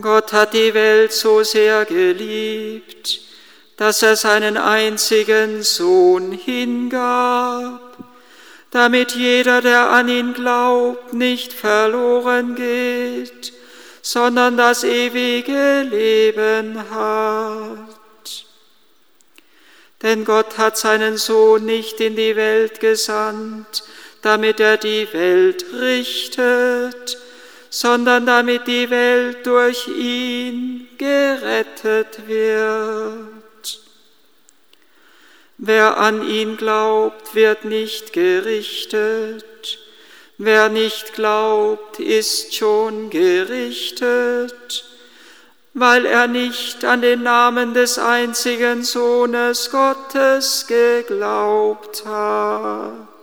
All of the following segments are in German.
Gott hat die Welt so sehr geliebt, dass er seinen einzigen Sohn hingab, damit jeder, der an ihn glaubt, nicht verloren geht, sondern das ewige Leben hat. Denn Gott hat seinen Sohn nicht in die Welt gesandt, damit er die Welt richtet, sondern damit die Welt durch ihn gerettet wird. Wer an ihn glaubt, wird nicht gerichtet. Wer nicht glaubt, ist schon gerichtet, weil er nicht an den Namen des einzigen Sohnes Gottes geglaubt hat.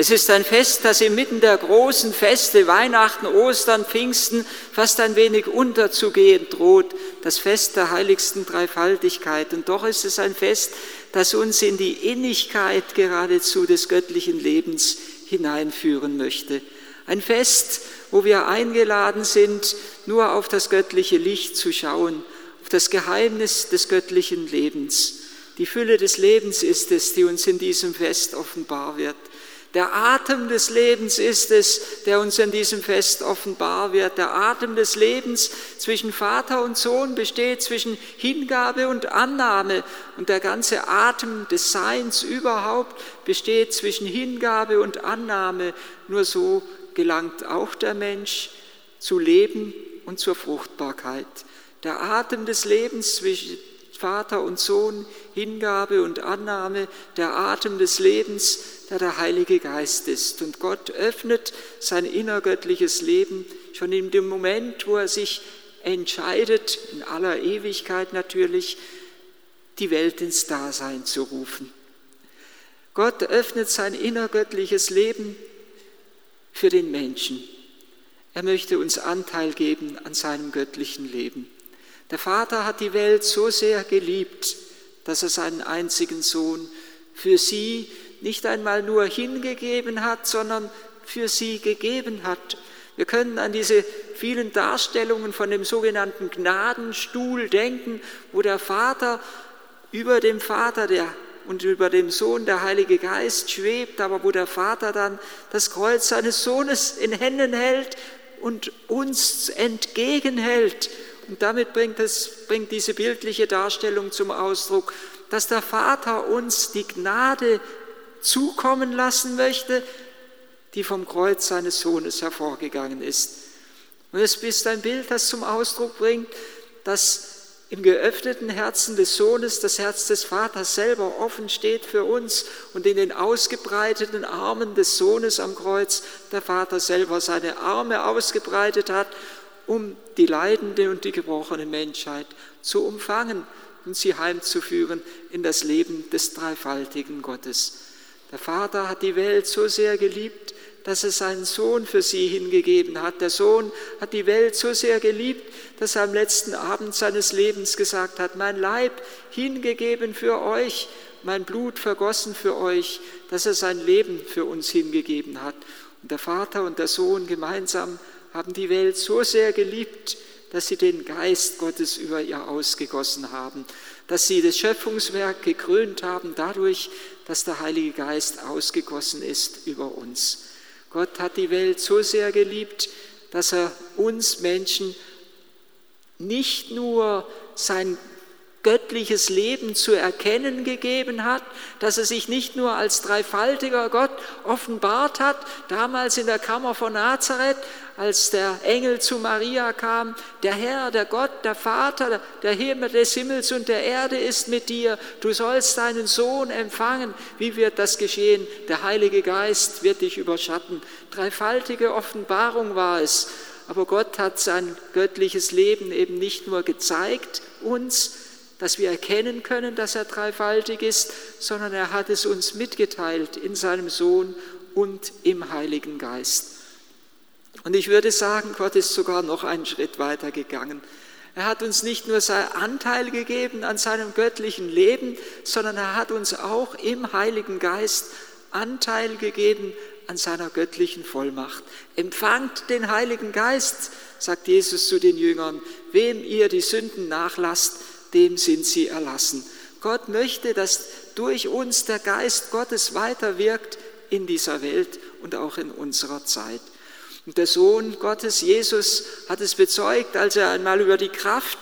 Es ist ein Fest, das inmitten der großen Feste Weihnachten, Ostern, Pfingsten fast ein wenig unterzugehen droht, das Fest der heiligsten Dreifaltigkeit. Und doch ist es ein Fest, das uns in die Innigkeit geradezu des göttlichen Lebens hineinführen möchte. Ein Fest, wo wir eingeladen sind, nur auf das göttliche Licht zu schauen, auf das Geheimnis des göttlichen Lebens. Die Fülle des Lebens ist es, die uns in diesem Fest offenbar wird. Der Atem des Lebens ist es, der uns in diesem Fest offenbar wird. Der Atem des Lebens zwischen Vater und Sohn besteht zwischen Hingabe und Annahme. Und der ganze Atem des Seins überhaupt besteht zwischen Hingabe und Annahme. Nur so gelangt auch der Mensch zu Leben und zur Fruchtbarkeit. Der Atem des Lebens zwischen Vater und Sohn, Hingabe und Annahme, der Atem des Lebens, der der Heilige Geist ist. Und Gott öffnet sein innergöttliches Leben schon in dem Moment, wo er sich entscheidet, in aller Ewigkeit natürlich, die Welt ins Dasein zu rufen. Gott öffnet sein innergöttliches Leben für den Menschen. Er möchte uns Anteil geben an seinem göttlichen Leben. Der Vater hat die Welt so sehr geliebt, dass er seinen einzigen Sohn für sie nicht einmal nur hingegeben hat, sondern für sie gegeben hat. Wir können an diese vielen Darstellungen von dem sogenannten Gnadenstuhl denken, wo der Vater über dem Vater der und über dem Sohn der Heilige Geist schwebt, aber wo der Vater dann das Kreuz seines Sohnes in Händen hält und uns entgegenhält. Und damit bringt, es, bringt diese bildliche Darstellung zum Ausdruck, dass der Vater uns die Gnade zukommen lassen möchte, die vom Kreuz seines Sohnes hervorgegangen ist. Und es ist ein Bild, das zum Ausdruck bringt, dass im geöffneten Herzen des Sohnes das Herz des Vaters selber offen steht für uns und in den ausgebreiteten Armen des Sohnes am Kreuz der Vater selber seine Arme ausgebreitet hat, um die leidende und die gebrochene Menschheit zu umfangen und sie heimzuführen in das Leben des dreifaltigen Gottes. Der Vater hat die Welt so sehr geliebt, dass er seinen Sohn für sie hingegeben hat. Der Sohn hat die Welt so sehr geliebt, dass er am letzten Abend seines Lebens gesagt hat, mein Leib hingegeben für euch, mein Blut vergossen für euch, dass er sein Leben für uns hingegeben hat. Und der Vater und der Sohn gemeinsam haben die Welt so sehr geliebt, dass sie den Geist Gottes über ihr ausgegossen haben, dass sie das Schöpfungswerk gekrönt haben dadurch, dass der Heilige Geist ausgegossen ist über uns. Gott hat die Welt so sehr geliebt, dass er uns Menschen nicht nur sein göttliches Leben zu erkennen gegeben hat, dass er sich nicht nur als dreifaltiger Gott offenbart hat, damals in der Kammer von Nazareth, als der Engel zu Maria kam, der Herr, der Gott, der Vater, der Himmel des Himmels und der Erde ist mit dir, du sollst deinen Sohn empfangen. Wie wird das geschehen? Der Heilige Geist wird dich überschatten. Dreifaltige Offenbarung war es. Aber Gott hat sein göttliches Leben eben nicht nur gezeigt uns, dass wir erkennen können, dass er dreifaltig ist, sondern er hat es uns mitgeteilt in seinem Sohn und im Heiligen Geist. Und ich würde sagen, Gott ist sogar noch einen Schritt weiter gegangen. Er hat uns nicht nur seinen Anteil gegeben an seinem göttlichen Leben, sondern er hat uns auch im Heiligen Geist Anteil gegeben an seiner göttlichen Vollmacht. Empfangt den Heiligen Geist, sagt Jesus zu den Jüngern. Wem ihr die Sünden nachlasst, dem sind sie erlassen. Gott möchte, dass durch uns der Geist Gottes weiterwirkt in dieser Welt und auch in unserer Zeit. Und der Sohn Gottes, Jesus, hat es bezeugt, als er einmal über die Kraft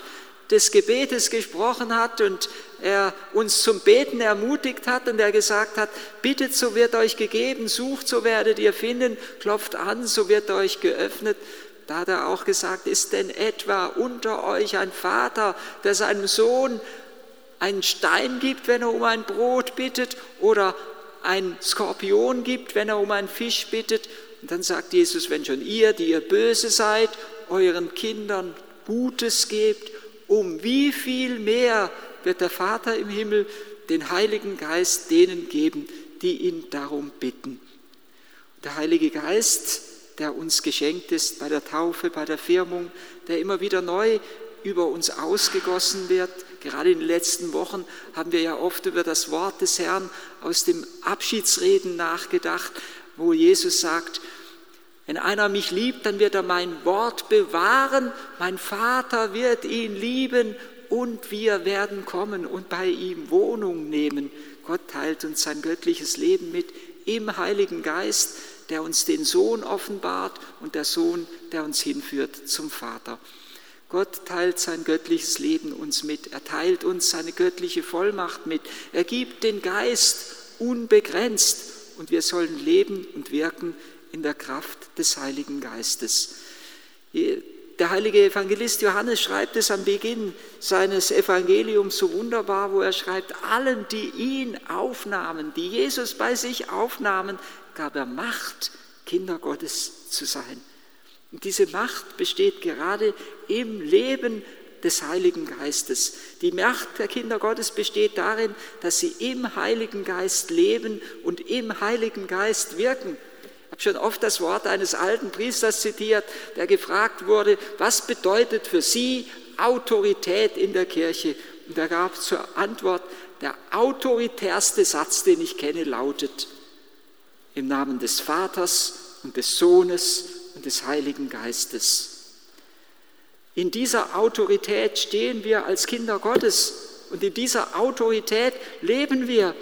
des Gebetes gesprochen hat und er uns zum Beten ermutigt hat und er gesagt hat, bittet, so wird euch gegeben, sucht, so werdet ihr finden, klopft an, so wird euch geöffnet. Da hat er auch gesagt, ist denn etwa unter euch ein Vater, der seinem Sohn einen Stein gibt, wenn er um ein Brot bittet, oder ein Skorpion gibt, wenn er um einen Fisch bittet? Und dann sagt Jesus, wenn schon ihr, die ihr böse seid, euren Kindern Gutes gebt, um wie viel mehr wird der Vater im Himmel den Heiligen Geist denen geben, die ihn darum bitten. Der Heilige Geist, der uns geschenkt ist bei der Taufe, bei der Firmung, der immer wieder neu über uns ausgegossen wird. Gerade in den letzten Wochen haben wir ja oft über das Wort des Herrn aus dem Abschiedsreden nachgedacht, wo Jesus sagt, wenn einer mich liebt, dann wird er mein Wort bewahren, mein Vater wird ihn lieben und wir werden kommen und bei ihm Wohnung nehmen. Gott teilt uns sein göttliches Leben mit im Heiligen Geist, der uns den Sohn offenbart und der Sohn, der uns hinführt zum Vater. Gott teilt sein göttliches Leben uns mit. Er teilt uns seine göttliche Vollmacht mit. Er gibt den Geist unbegrenzt und wir sollen leben und wirken in der Kraft des Heiligen Geistes. Der heilige Evangelist Johannes schreibt es am Beginn seines Evangeliums so wunderbar, wo er schreibt, allen, die ihn aufnahmen, die Jesus bei sich aufnahmen, gab er Macht, Kinder Gottes zu sein. Und diese Macht besteht gerade im Leben des Heiligen Geistes. Die Macht der Kinder Gottes besteht darin, dass sie im Heiligen Geist leben und im Heiligen Geist wirken. Ich habe schon oft das Wort eines alten Priesters zitiert, der gefragt wurde, was bedeutet für Sie Autorität in der Kirche? Und er gab zur Antwort, der autoritärste Satz, den ich kenne, lautet, im Namen des Vaters und des Sohnes und des Heiligen Geistes. In dieser Autorität stehen wir als Kinder Gottes und in dieser Autorität leben wir.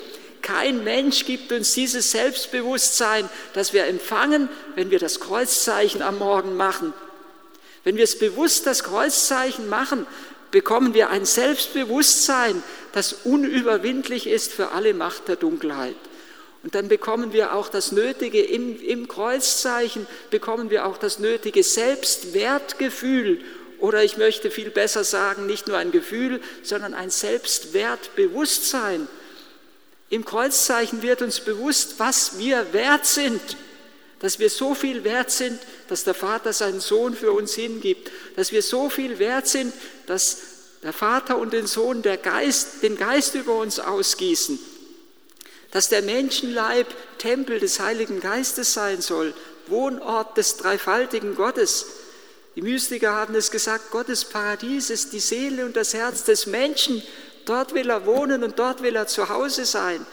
Kein Mensch gibt uns dieses Selbstbewusstsein, das wir empfangen, wenn wir das Kreuzzeichen am Morgen machen. Wenn wir es bewusst das Kreuzzeichen machen, bekommen wir ein Selbstbewusstsein, das unüberwindlich ist für alle Macht der Dunkelheit. Und dann bekommen wir auch das nötige, im, im Kreuzzeichen bekommen wir auch das nötige Selbstwertgefühl oder ich möchte viel besser sagen, nicht nur ein Gefühl, sondern ein Selbstwertbewusstsein. Im Kreuzzeichen wird uns bewusst, was wir wert sind, dass wir so viel wert sind, dass der Vater seinen Sohn für uns hingibt, dass wir so viel wert sind, dass der Vater und den Sohn der Geist, den Geist über uns ausgießen, dass der Menschenleib Tempel des Heiligen Geistes sein soll, Wohnort des dreifaltigen Gottes. Die Mystiker haben es gesagt, Gottes Paradies ist die Seele und das Herz des Menschen, Dort will er wohnen und dort will er zu Hause sein.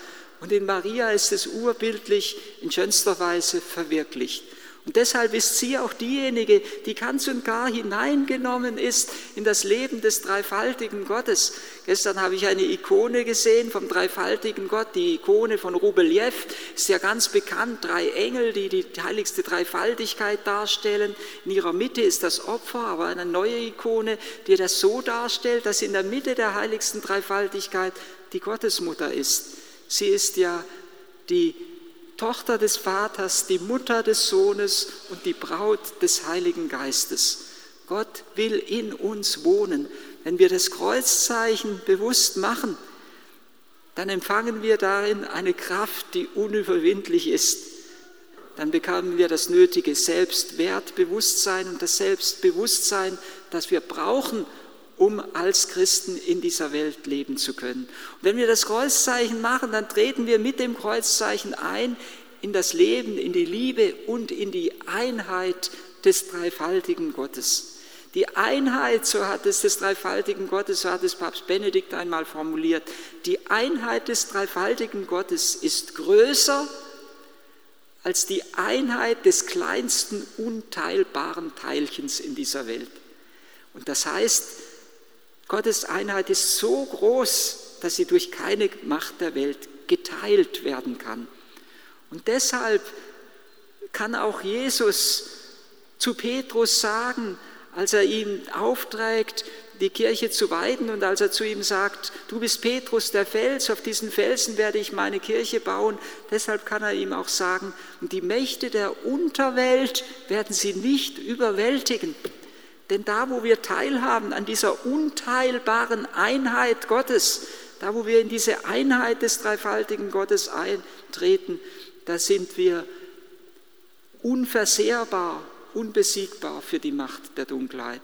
Und in Maria ist es urbildlich in schönster Weise verwirklicht. Und deshalb ist sie auch diejenige, die ganz und gar hineingenommen ist in das Leben des dreifaltigen Gottes. Gestern habe ich eine Ikone gesehen vom dreifaltigen Gott, die Ikone von Rubeljew, ist ja ganz bekannt, drei Engel, die die heiligste Dreifaltigkeit darstellen. In ihrer Mitte ist das Opfer, aber eine neue Ikone, die das so darstellt, dass in der Mitte der heiligsten Dreifaltigkeit die Gottesmutter ist. Sie ist ja die Tochter des Vaters, die Mutter des Sohnes und die Braut des Heiligen Geistes. Gott will in uns wohnen. Wenn wir das Kreuzzeichen bewusst machen, dann empfangen wir darin eine Kraft, die unüberwindlich ist. Dann bekommen wir das nötige Selbstwertbewusstsein und das Selbstbewusstsein, das wir brauchen, um als Christen in dieser Welt leben zu können. Und wenn wir das Kreuzzeichen machen, dann treten wir mit dem Kreuzzeichen ein in das Leben, in die Liebe und in die Einheit des dreifaltigen Gottes. Die Einheit, so hat es des dreifaltigen Gottes, so hat es Papst Benedikt einmal formuliert, die Einheit des dreifaltigen Gottes ist größer als die Einheit des kleinsten unteilbaren Teilchens in dieser Welt. Und das heißt, Gottes Einheit ist so groß, dass sie durch keine Macht der Welt geteilt werden kann. Und deshalb kann auch Jesus zu Petrus sagen, als er ihm aufträgt, die Kirche zu weiden und als er zu ihm sagt, du bist Petrus der Fels, auf diesen Felsen werde ich meine Kirche bauen, deshalb kann er ihm auch sagen, die Mächte der Unterwelt werden sie nicht überwältigen. Denn da, wo wir teilhaben an dieser unteilbaren Einheit Gottes, da, wo wir in diese Einheit des dreifaltigen Gottes eintreten, da sind wir unversehrbar, unbesiegbar für die Macht der Dunkelheit.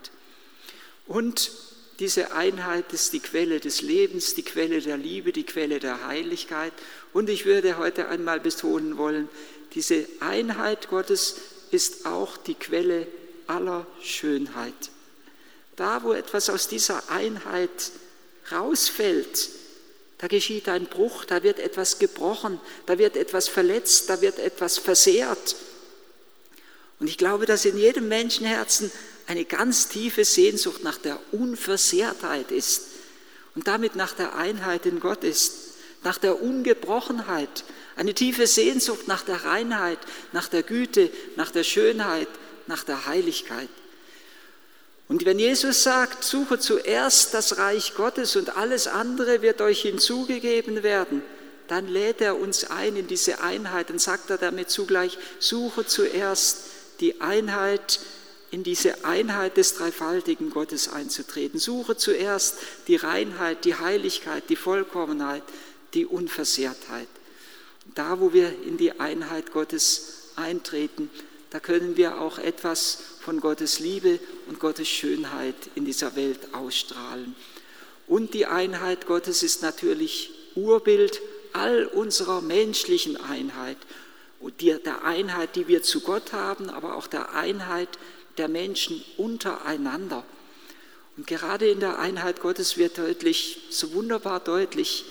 Und diese Einheit ist die Quelle des Lebens, die Quelle der Liebe, die Quelle der Heiligkeit. Und ich würde heute einmal betonen wollen, diese Einheit Gottes ist auch die Quelle aller Schönheit. Da, wo etwas aus dieser Einheit rausfällt, da geschieht ein Bruch, da wird etwas gebrochen, da wird etwas verletzt, da wird etwas versehrt. Und ich glaube, dass in jedem Menschenherzen eine ganz tiefe Sehnsucht nach der Unversehrtheit ist und damit nach der Einheit in Gott ist, nach der Ungebrochenheit, eine tiefe Sehnsucht nach der Reinheit, nach der Güte, nach der Schönheit, nach der Heiligkeit. Und wenn Jesus sagt, suche zuerst das Reich Gottes und alles andere wird euch hinzugegeben werden, dann lädt er uns ein in diese Einheit und sagt er damit zugleich, suche zuerst die Einheit, in diese Einheit des dreifaltigen Gottes einzutreten. Suche zuerst die Reinheit, die Heiligkeit, die Vollkommenheit, die Unversehrtheit. Da, wo wir in die Einheit Gottes eintreten, da können wir auch etwas von Gottes Liebe und Gottes Schönheit in dieser Welt ausstrahlen. Und die Einheit Gottes ist natürlich Urbild all unserer menschlichen Einheit und der Einheit, die wir zu Gott haben, aber auch der Einheit der Menschen untereinander. Und gerade in der Einheit Gottes wird deutlich, so wunderbar deutlich,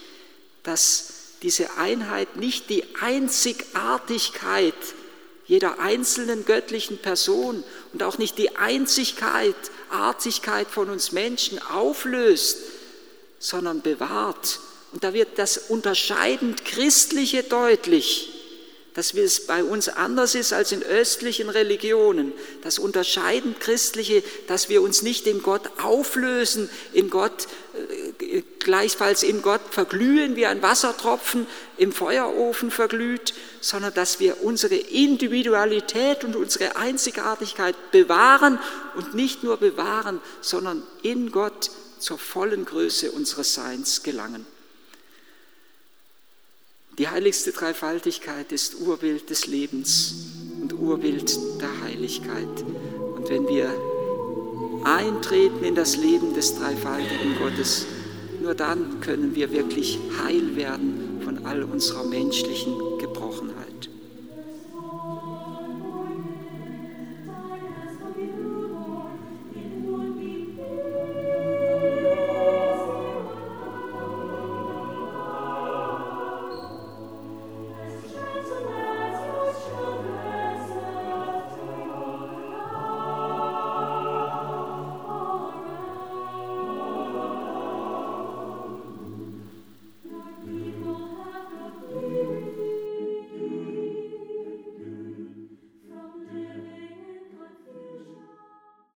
dass diese Einheit nicht die Einzigartigkeit jeder einzelnen göttlichen Person und auch nicht die Einzigkeit, Artigkeit von uns Menschen auflöst, sondern bewahrt. Und da wird das unterscheidend Christliche deutlich dass es bei uns anders ist als in östlichen Religionen. Das unterscheidend Christliche, dass wir uns nicht in Gott auflösen, in Gott, äh, gleichfalls in Gott verglühen wie ein Wassertropfen im Feuerofen verglüht, sondern dass wir unsere Individualität und unsere Einzigartigkeit bewahren und nicht nur bewahren, sondern in Gott zur vollen Größe unseres Seins gelangen. Die heiligste Dreifaltigkeit ist Urbild des Lebens und Urbild der Heiligkeit. Und wenn wir eintreten in das Leben des dreifaltigen Gottes, nur dann können wir wirklich heil werden von all unserer menschlichen